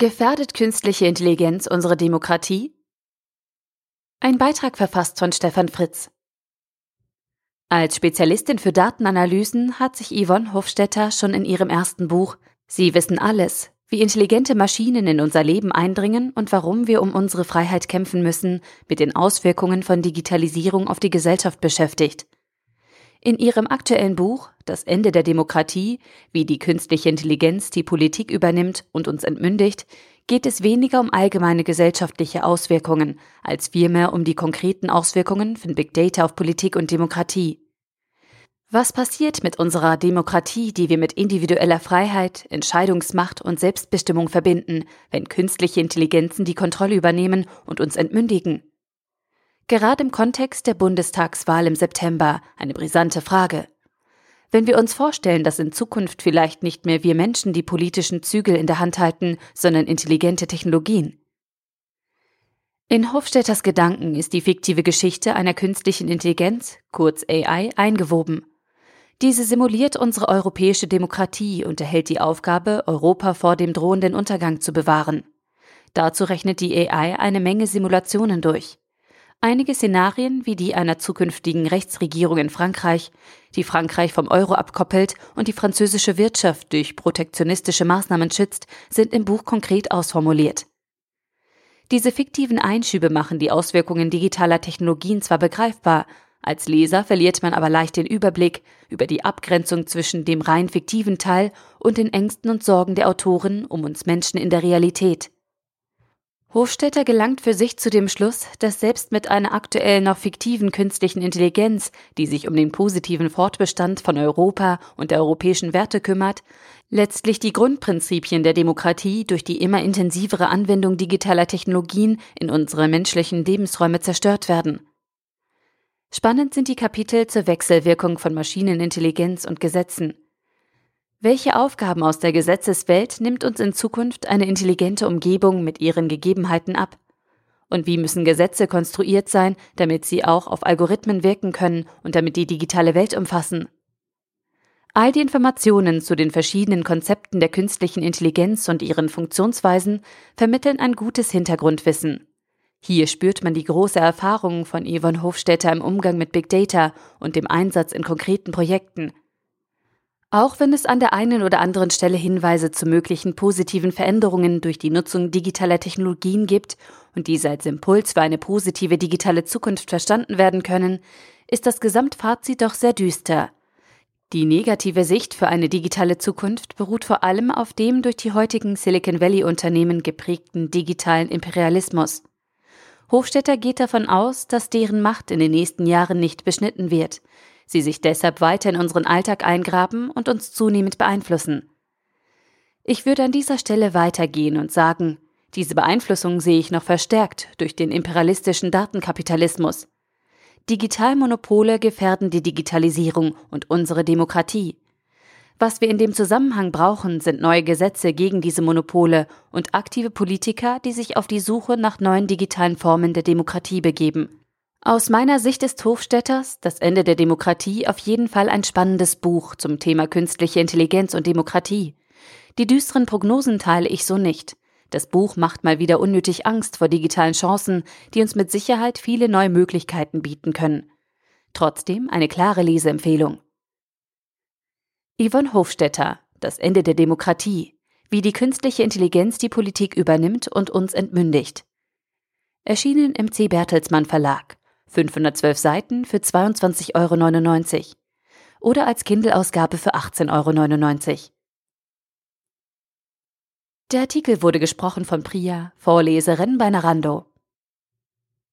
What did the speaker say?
Gefährdet künstliche Intelligenz unsere Demokratie? Ein Beitrag verfasst von Stefan Fritz. Als Spezialistin für Datenanalysen hat sich Yvonne Hofstetter schon in ihrem ersten Buch Sie wissen alles, wie intelligente Maschinen in unser Leben eindringen und warum wir um unsere Freiheit kämpfen müssen, mit den Auswirkungen von Digitalisierung auf die Gesellschaft beschäftigt. In ihrem aktuellen Buch Das Ende der Demokratie, wie die künstliche Intelligenz die Politik übernimmt und uns entmündigt, geht es weniger um allgemeine gesellschaftliche Auswirkungen, als vielmehr um die konkreten Auswirkungen von Big Data auf Politik und Demokratie. Was passiert mit unserer Demokratie, die wir mit individueller Freiheit, Entscheidungsmacht und Selbstbestimmung verbinden, wenn künstliche Intelligenzen die Kontrolle übernehmen und uns entmündigen? Gerade im Kontext der Bundestagswahl im September eine brisante Frage. Wenn wir uns vorstellen, dass in Zukunft vielleicht nicht mehr wir Menschen die politischen Zügel in der Hand halten, sondern intelligente Technologien. In Hofstetters Gedanken ist die fiktive Geschichte einer künstlichen Intelligenz, kurz AI, eingewoben. Diese simuliert unsere europäische Demokratie und erhält die Aufgabe, Europa vor dem drohenden Untergang zu bewahren. Dazu rechnet die AI eine Menge Simulationen durch. Einige Szenarien wie die einer zukünftigen Rechtsregierung in Frankreich, die Frankreich vom Euro abkoppelt und die französische Wirtschaft durch protektionistische Maßnahmen schützt, sind im Buch konkret ausformuliert. Diese fiktiven Einschübe machen die Auswirkungen digitaler Technologien zwar begreifbar, als Leser verliert man aber leicht den Überblick über die Abgrenzung zwischen dem rein fiktiven Teil und den Ängsten und Sorgen der Autoren um uns Menschen in der Realität. Hofstetter gelangt für sich zu dem Schluss, dass selbst mit einer aktuell noch fiktiven künstlichen Intelligenz, die sich um den positiven Fortbestand von Europa und der europäischen Werte kümmert, letztlich die Grundprinzipien der Demokratie durch die immer intensivere Anwendung digitaler Technologien in unsere menschlichen Lebensräume zerstört werden. Spannend sind die Kapitel zur Wechselwirkung von Maschinenintelligenz und Gesetzen. Welche Aufgaben aus der Gesetzeswelt nimmt uns in Zukunft eine intelligente Umgebung mit ihren Gegebenheiten ab? Und wie müssen Gesetze konstruiert sein, damit sie auch auf Algorithmen wirken können und damit die digitale Welt umfassen? All die Informationen zu den verschiedenen Konzepten der künstlichen Intelligenz und ihren Funktionsweisen vermitteln ein gutes Hintergrundwissen. Hier spürt man die große Erfahrung von Yvonne Hofstetter im Umgang mit Big Data und dem Einsatz in konkreten Projekten – auch wenn es an der einen oder anderen Stelle Hinweise zu möglichen positiven Veränderungen durch die Nutzung digitaler Technologien gibt und diese als Impuls für eine positive digitale Zukunft verstanden werden können, ist das Gesamtfazit doch sehr düster. Die negative Sicht für eine digitale Zukunft beruht vor allem auf dem durch die heutigen Silicon Valley Unternehmen geprägten digitalen Imperialismus. Hofstetter geht davon aus, dass deren Macht in den nächsten Jahren nicht beschnitten wird sie sich deshalb weiter in unseren Alltag eingraben und uns zunehmend beeinflussen. Ich würde an dieser Stelle weitergehen und sagen, diese Beeinflussung sehe ich noch verstärkt durch den imperialistischen Datenkapitalismus. Digitalmonopole gefährden die Digitalisierung und unsere Demokratie. Was wir in dem Zusammenhang brauchen, sind neue Gesetze gegen diese Monopole und aktive Politiker, die sich auf die Suche nach neuen digitalen Formen der Demokratie begeben. Aus meiner Sicht ist Hofstetters Das Ende der Demokratie auf jeden Fall ein spannendes Buch zum Thema künstliche Intelligenz und Demokratie. Die düsteren Prognosen teile ich so nicht. Das Buch macht mal wieder unnötig Angst vor digitalen Chancen, die uns mit Sicherheit viele neue Möglichkeiten bieten können. Trotzdem eine klare Leseempfehlung. Yvonne Hofstetter Das Ende der Demokratie. Wie die künstliche Intelligenz die Politik übernimmt und uns entmündigt. Erschienen im C. Bertelsmann Verlag. 512 Seiten für 22,99 Euro oder als Kindle-Ausgabe für 18,99 Euro. Der Artikel wurde gesprochen von Priya, Vorleserin bei Narando.